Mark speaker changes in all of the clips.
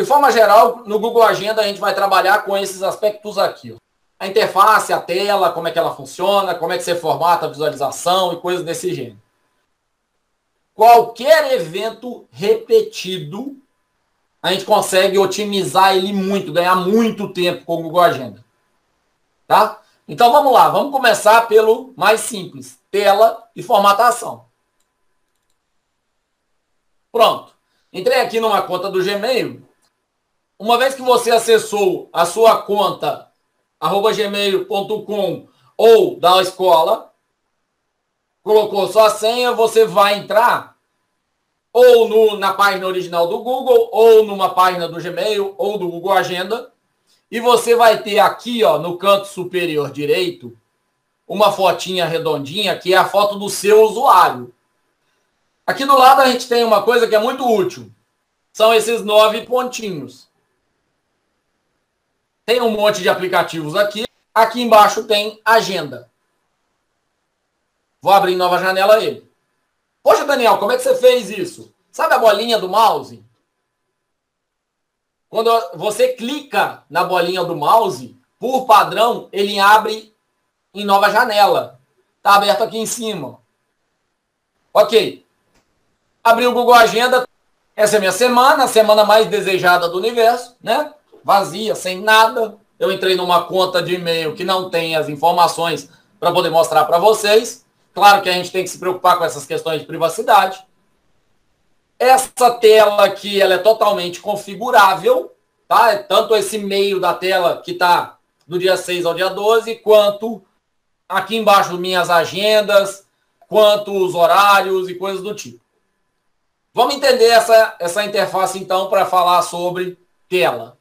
Speaker 1: De forma geral, no Google Agenda a gente vai trabalhar com esses aspectos aqui. A interface, a tela, como é que ela funciona, como é que você formata a visualização e coisas desse gênero. Qualquer evento repetido, a gente consegue otimizar ele muito, ganhar muito tempo com o Google Agenda. Tá? Então vamos lá, vamos começar pelo mais simples, tela e formatação. Pronto. Entrei aqui numa conta do Gmail. Uma vez que você acessou a sua conta arroba gmail.com ou da escola, colocou sua senha, você vai entrar ou no, na página original do Google, ou numa página do Gmail, ou do Google Agenda, e você vai ter aqui, ó, no canto superior direito, uma fotinha redondinha, que é a foto do seu usuário. Aqui do lado a gente tem uma coisa que é muito útil. São esses nove pontinhos. Tem um monte de aplicativos aqui. Aqui embaixo tem agenda. Vou abrir nova janela ele. Poxa, Daniel, como é que você fez isso? Sabe a bolinha do mouse? Quando você clica na bolinha do mouse, por padrão, ele abre em nova janela. Está aberto aqui em cima. Ok. Abri o Google Agenda. Essa é a minha semana, a semana mais desejada do universo, né? Vazia, sem nada. Eu entrei numa conta de e-mail que não tem as informações para poder mostrar para vocês. Claro que a gente tem que se preocupar com essas questões de privacidade. Essa tela aqui ela é totalmente configurável, tá? É tanto esse meio da tela que está do dia 6 ao dia 12, quanto aqui embaixo minhas agendas, quanto os horários e coisas do tipo. Vamos entender essa, essa interface então para falar sobre tela.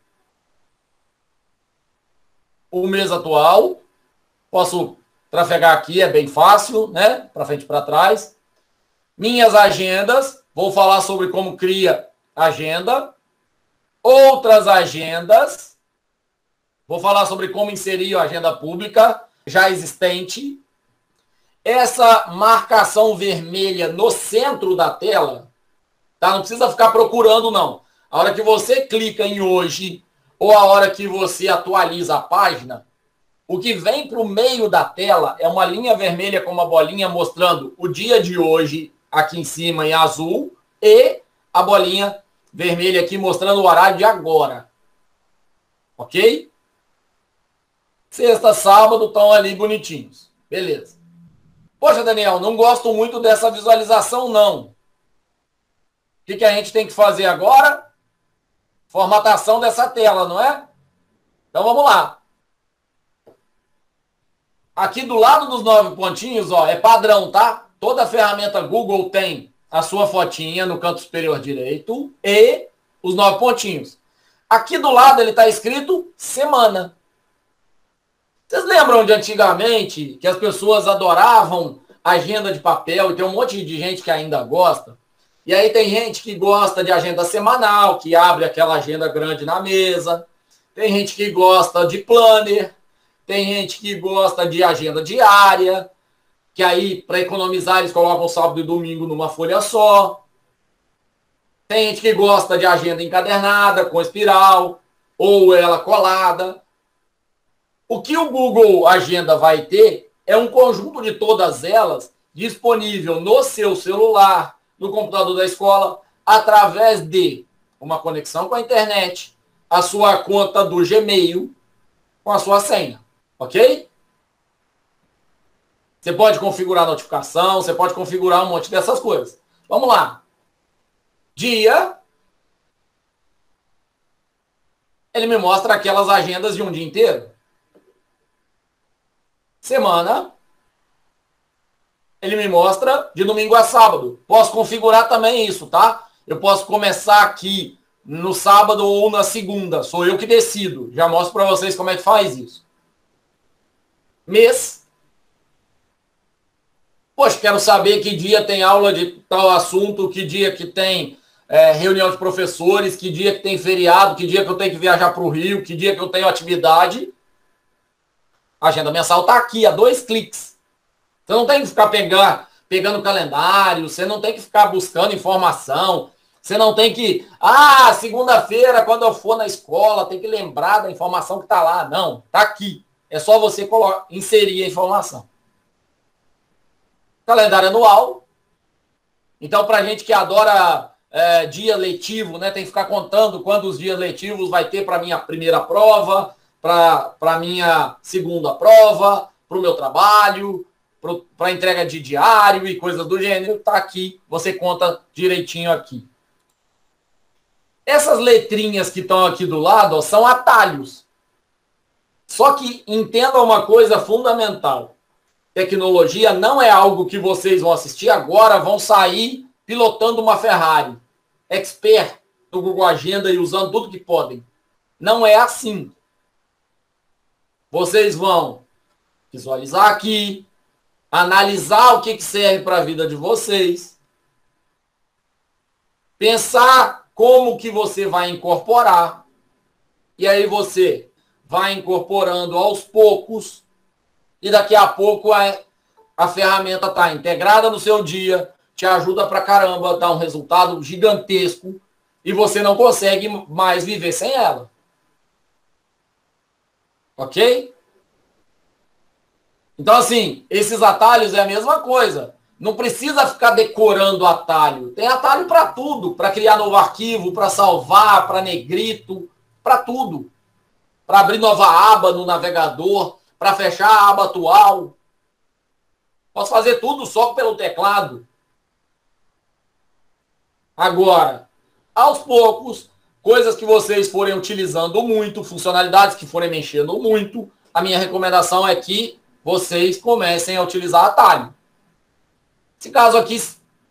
Speaker 1: O mês atual, posso trafegar aqui, é bem fácil, né? Para frente e para trás. Minhas agendas, vou falar sobre como cria agenda. Outras agendas, vou falar sobre como inserir a agenda pública já existente. Essa marcação vermelha no centro da tela Tá? Não precisa ficar procurando, não. A hora que você clica em hoje, ou a hora que você atualiza a página, o que vem para o meio da tela é uma linha vermelha com uma bolinha mostrando o dia de hoje aqui em cima em azul e a bolinha vermelha aqui mostrando o horário de agora. Ok? Sexta, sábado estão ali bonitinhos. Beleza. Poxa, Daniel, não gosto muito dessa visualização, não que, que a gente tem que fazer agora? Formatação dessa tela, não é? Então vamos lá. Aqui do lado dos nove pontinhos, ó, é padrão, tá? Toda ferramenta Google tem a sua fotinha no canto superior direito e os nove pontinhos. Aqui do lado ele está escrito semana. Vocês lembram de antigamente que as pessoas adoravam agenda de papel e tem um monte de gente que ainda gosta? E aí tem gente que gosta de agenda semanal, que abre aquela agenda grande na mesa. Tem gente que gosta de planner. Tem gente que gosta de agenda diária, que aí, para economizar, eles colocam sábado e domingo numa folha só. Tem gente que gosta de agenda encadernada, com espiral, ou ela colada. O que o Google Agenda vai ter é um conjunto de todas elas disponível no seu celular, no computador da escola através de uma conexão com a internet, a sua conta do Gmail com a sua senha. Ok? Você pode configurar a notificação, você pode configurar um monte dessas coisas. Vamos lá. Dia. Ele me mostra aquelas agendas de um dia inteiro. Semana ele me mostra de domingo a sábado. Posso configurar também isso, tá? Eu posso começar aqui no sábado ou na segunda. Sou eu que decido. Já mostro para vocês como é que faz isso. Mês. Poxa, quero saber que dia tem aula de tal assunto, que dia que tem é, reunião de professores, que dia que tem feriado, que dia que eu tenho que viajar para o Rio, que dia que eu tenho atividade. A agenda mensal está aqui, a dois cliques. Você não tem que ficar pegar, pegando calendário, você não tem que ficar buscando informação. Você não tem que, ah, segunda-feira, quando eu for na escola, tem que lembrar da informação que está lá. Não, está aqui. É só você colocar, inserir a informação. Calendário anual. Então, para gente que adora é, dia letivo, né, tem que ficar contando quantos dias letivos vai ter para minha primeira prova, para minha segunda prova, para o meu trabalho, para entrega de diário e coisas do gênero, está aqui, você conta direitinho aqui. Essas letrinhas que estão aqui do lado ó, são atalhos. Só que entenda uma coisa fundamental. Tecnologia não é algo que vocês vão assistir agora, vão sair pilotando uma Ferrari. Expert no Google Agenda e usando tudo que podem. Não é assim. Vocês vão visualizar aqui, analisar o que serve para a vida de vocês, pensar como que você vai incorporar, e aí você vai incorporando aos poucos, e daqui a pouco a, a ferramenta está integrada no seu dia, te ajuda para caramba, dá um resultado gigantesco, e você não consegue mais viver sem ela. Ok? Então, assim, esses atalhos é a mesma coisa. Não precisa ficar decorando atalho. Tem atalho para tudo, para criar novo arquivo, para salvar, para negrito, para tudo. Para abrir nova aba no navegador, para fechar a aba atual. Posso fazer tudo só pelo teclado. Agora, aos poucos, coisas que vocês forem utilizando muito, funcionalidades que forem mexendo muito, a minha recomendação é que vocês comecem a utilizar atalho. Esse caso aqui,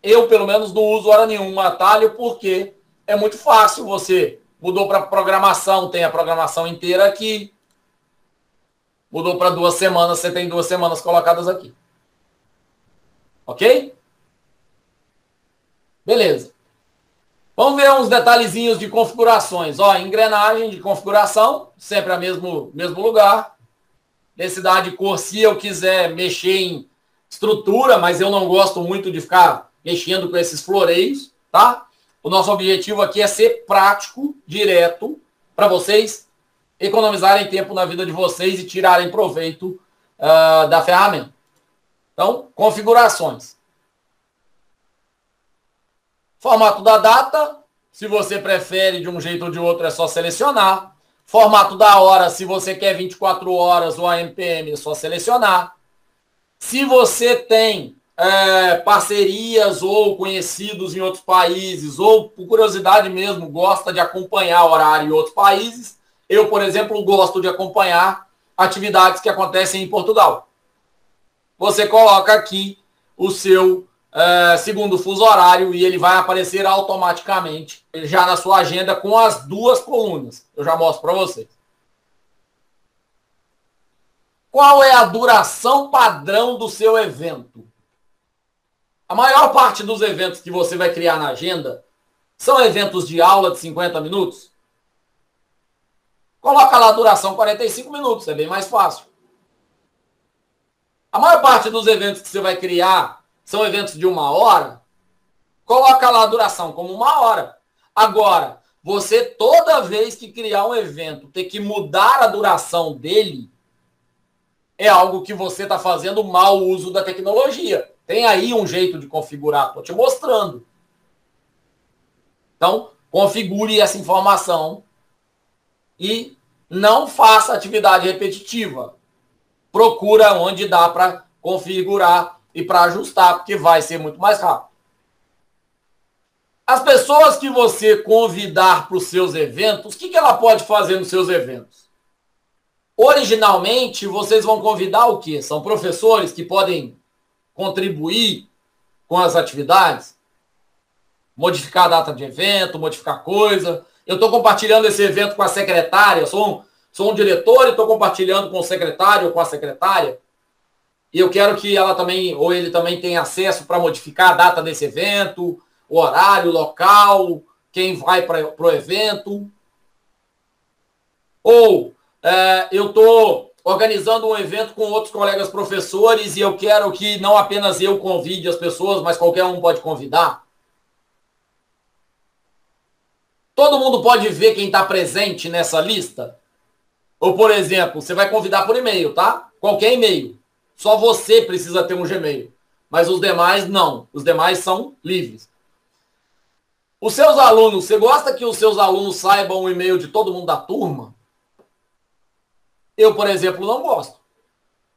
Speaker 1: eu pelo menos não uso hora nenhuma atalho, porque é muito fácil. Você mudou para programação, tem a programação inteira aqui. Mudou para duas semanas, você tem duas semanas colocadas aqui. Ok? Beleza. Vamos ver uns detalhezinhos de configurações. Ó, engrenagem de configuração, sempre a mesmo, mesmo lugar densidade de cor, se eu quiser mexer em estrutura, mas eu não gosto muito de ficar mexendo com esses floreios, tá? O nosso objetivo aqui é ser prático, direto, para vocês economizarem tempo na vida de vocês e tirarem proveito uh, da ferramenta. Então, configurações. Formato da data, se você prefere de um jeito ou de outro, é só selecionar. Formato da hora, se você quer 24 horas ou AMPM, é só selecionar. Se você tem é, parcerias ou conhecidos em outros países, ou por curiosidade mesmo, gosta de acompanhar horário em outros países, eu, por exemplo, gosto de acompanhar atividades que acontecem em Portugal. Você coloca aqui o seu é, segundo fuso horário e ele vai aparecer automaticamente já na sua agenda com as duas colunas. Eu já mostro para vocês. Qual é a duração padrão do seu evento? A maior parte dos eventos que você vai criar na agenda são eventos de aula de 50 minutos. Coloca lá a duração 45 minutos, é bem mais fácil. A maior parte dos eventos que você vai criar são eventos de uma hora, coloca lá a duração como uma hora. Agora, você toda vez que criar um evento ter que mudar a duração dele, é algo que você está fazendo mau uso da tecnologia. Tem aí um jeito de configurar, estou te mostrando. Então, configure essa informação e não faça atividade repetitiva. Procura onde dá para configurar e para ajustar, porque vai ser muito mais rápido. As pessoas que você convidar para os seus eventos, o que, que ela pode fazer nos seus eventos? Originalmente, vocês vão convidar o quê? São professores que podem contribuir com as atividades? Modificar a data de evento, modificar coisa. Eu estou compartilhando esse evento com a secretária, sou um, sou um diretor e estou compartilhando com o secretário ou com a secretária. E eu quero que ela também, ou ele também tenha acesso para modificar a data desse evento, o horário, o local, quem vai para o evento. Ou é, eu estou organizando um evento com outros colegas professores e eu quero que não apenas eu convide as pessoas, mas qualquer um pode convidar. Todo mundo pode ver quem está presente nessa lista? Ou, por exemplo, você vai convidar por e-mail, tá? Qualquer e-mail. Só você precisa ter um Gmail. Mas os demais não. Os demais são livres. Os seus alunos, você gosta que os seus alunos saibam o e-mail de todo mundo da turma? Eu, por exemplo, não gosto.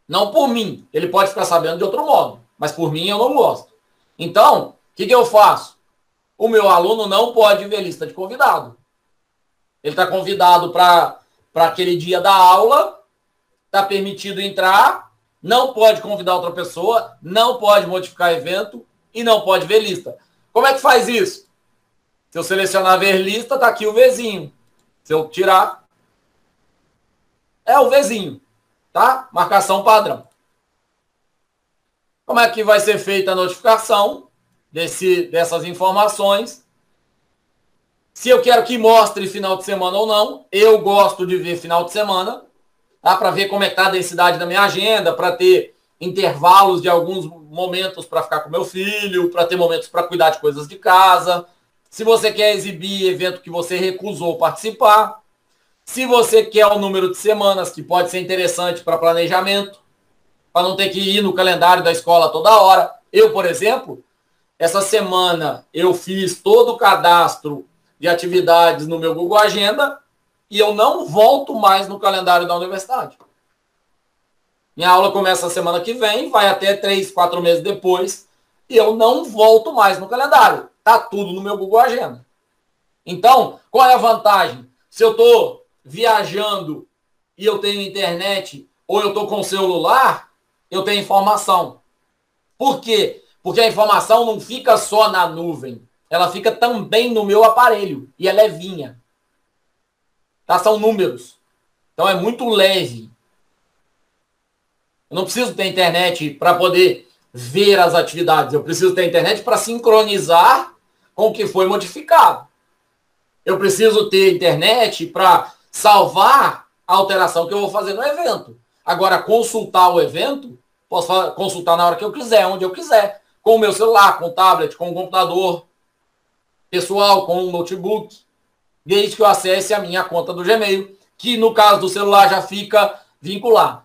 Speaker 1: Não por mim. Ele pode ficar sabendo de outro modo. Mas por mim eu não gosto. Então, o que, que eu faço? O meu aluno não pode ver lista de convidado. Ele está convidado para aquele dia da aula, está permitido entrar, não pode convidar outra pessoa, não pode modificar evento e não pode ver lista. Como é que faz isso? Se eu selecionar ver lista, está aqui o vizinho. Se eu tirar, é o vizinho, tá? Marcação padrão. Como é que vai ser feita a notificação desse, dessas informações? Se eu quero que mostre final de semana ou não, eu gosto de ver final de semana, tá? para ver como é que está a densidade da minha agenda, para ter intervalos de alguns momentos para ficar com meu filho, para ter momentos para cuidar de coisas de casa. Se você quer exibir evento que você recusou participar, se você quer o número de semanas, que pode ser interessante para planejamento, para não ter que ir no calendário da escola toda hora. Eu, por exemplo, essa semana eu fiz todo o cadastro de atividades no meu Google Agenda e eu não volto mais no calendário da universidade. Minha aula começa semana que vem, vai até três, quatro meses depois, e eu não volto mais no calendário. Tá tudo no meu Google Agenda. Então, qual é a vantagem? Se eu estou viajando e eu tenho internet ou eu estou com celular, eu tenho informação. Por quê? Porque a informação não fica só na nuvem, ela fica também no meu aparelho e é levinha. Tá? São números. Então é muito leve. Eu não preciso ter internet para poder ver as atividades. Eu preciso ter internet para sincronizar com o que foi modificado. Eu preciso ter internet para salvar a alteração que eu vou fazer no evento. Agora, consultar o evento, Posso consultar na hora que eu quiser, onde eu quiser. Com o meu celular, com o tablet, com o computador pessoal, com o notebook. Desde que eu acesse a minha conta do Gmail, que no caso do celular já fica vinculado.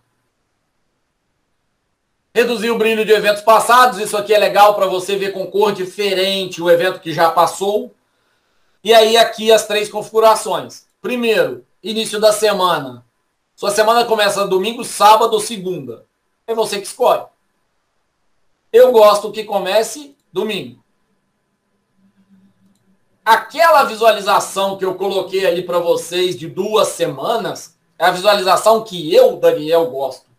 Speaker 1: Reduzir o brilho de eventos passados. Isso aqui é legal para você ver com cor diferente o evento que já passou. E aí aqui as três configurações. Primeiro, início da semana. Sua semana começa domingo, sábado ou segunda. É você que escolhe. Eu gosto que comece domingo. Aquela visualização que eu coloquei ali para vocês de duas semanas é a visualização que eu, Daniel, gosto.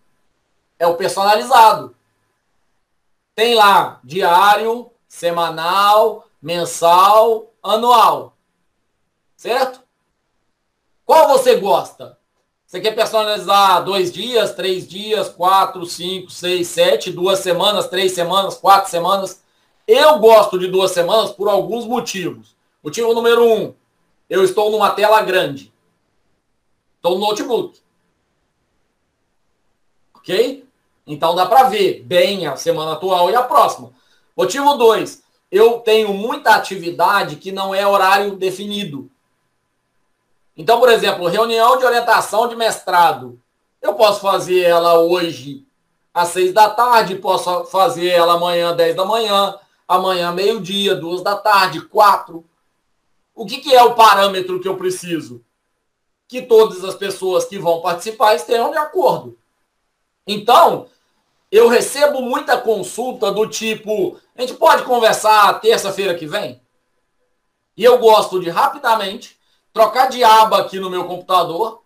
Speaker 1: É o personalizado. Tem lá diário, semanal, mensal, anual. Certo? Qual você gosta? Você quer personalizar dois dias, três dias, quatro, cinco, seis, sete, duas semanas, três semanas, quatro semanas? Eu gosto de duas semanas por alguns motivos. Motivo número um, eu estou numa tela grande. Estou no notebook. Ok? Então dá para ver bem a semana atual e a próxima. Motivo dois, eu tenho muita atividade que não é horário definido. Então, por exemplo, reunião de orientação de mestrado. Eu posso fazer ela hoje às seis da tarde, posso fazer ela amanhã, dez da manhã, amanhã, meio-dia, duas da tarde, quatro. O que, que é o parâmetro que eu preciso? Que todas as pessoas que vão participar estejam de acordo. Então, eu recebo muita consulta do tipo: a gente pode conversar terça-feira que vem? E eu gosto de rapidamente trocar de aba aqui no meu computador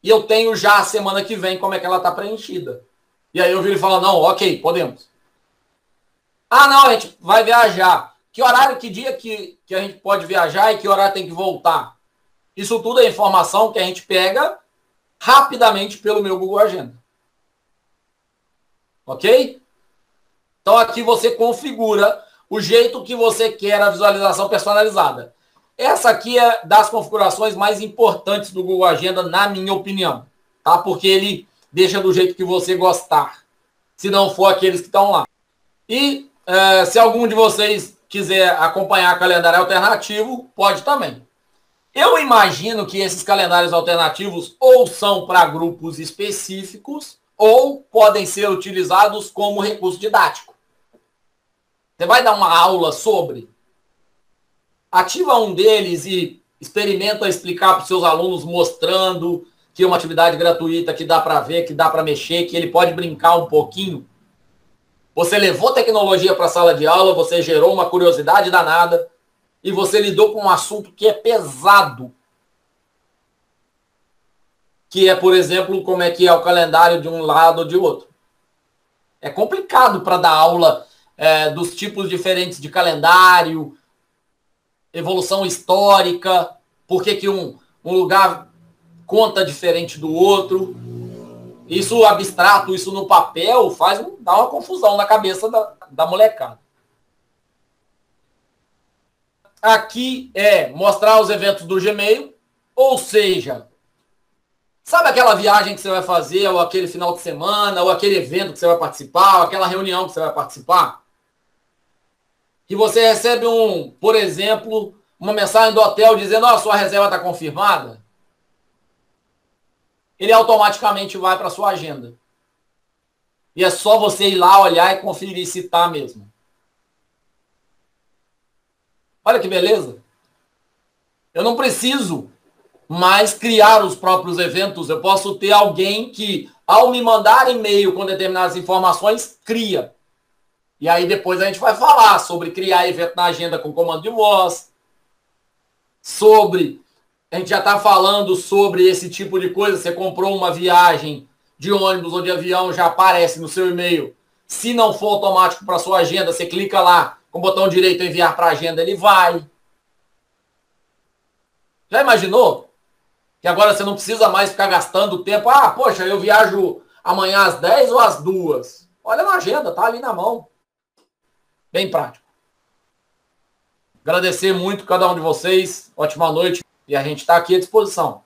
Speaker 1: e eu tenho já a semana que vem como é que ela está preenchida. E aí eu viro e falo, não, ok, podemos. Ah, não, a gente vai viajar. Que horário, que dia que, que a gente pode viajar e que horário tem que voltar? Isso tudo é informação que a gente pega rapidamente pelo meu Google Agenda. Ok? Então aqui você configura o jeito que você quer a visualização personalizada. Essa aqui é das configurações mais importantes do Google Agenda, na minha opinião, tá? Porque ele deixa do jeito que você gostar, se não for aqueles que estão lá. E é, se algum de vocês quiser acompanhar calendário alternativo, pode também. Eu imagino que esses calendários alternativos ou são para grupos específicos ou podem ser utilizados como recurso didático. Você vai dar uma aula sobre. Ativa um deles e experimenta explicar para os seus alunos mostrando que é uma atividade gratuita que dá para ver, que dá para mexer, que ele pode brincar um pouquinho. Você levou tecnologia para a sala de aula, você gerou uma curiosidade danada e você lidou com um assunto que é pesado. Que é, por exemplo, como é que é o calendário de um lado ou de outro. É complicado para dar aula é, dos tipos diferentes de calendário, evolução histórica, por que, que um, um lugar conta diferente do outro. Isso abstrato, isso no papel, faz dá uma confusão na cabeça da, da molecada. Aqui é mostrar os eventos do Gmail, ou seja, sabe aquela viagem que você vai fazer, ou aquele final de semana, ou aquele evento que você vai participar, ou aquela reunião que você vai participar? Que você recebe um, por exemplo, uma mensagem do hotel dizendo, ó, oh, sua reserva está confirmada ele automaticamente vai para sua agenda. E é só você ir lá olhar e conferir se está mesmo. Olha que beleza. Eu não preciso mais criar os próprios eventos. Eu posso ter alguém que, ao me mandar e-mail com determinadas informações, cria. E aí depois a gente vai falar sobre criar evento na agenda com comando de voz, sobre a gente já está falando sobre esse tipo de coisa. Você comprou uma viagem de ônibus ou de avião, já aparece no seu e-mail. Se não for automático para sua agenda, você clica lá com o botão direito enviar para a agenda, ele vai. Já imaginou? Que agora você não precisa mais ficar gastando tempo. Ah, poxa, eu viajo amanhã às 10 ou às 2. Olha na agenda, tá ali na mão. Bem prático. Agradecer muito cada um de vocês. Ótima noite. E a gente está aqui à disposição.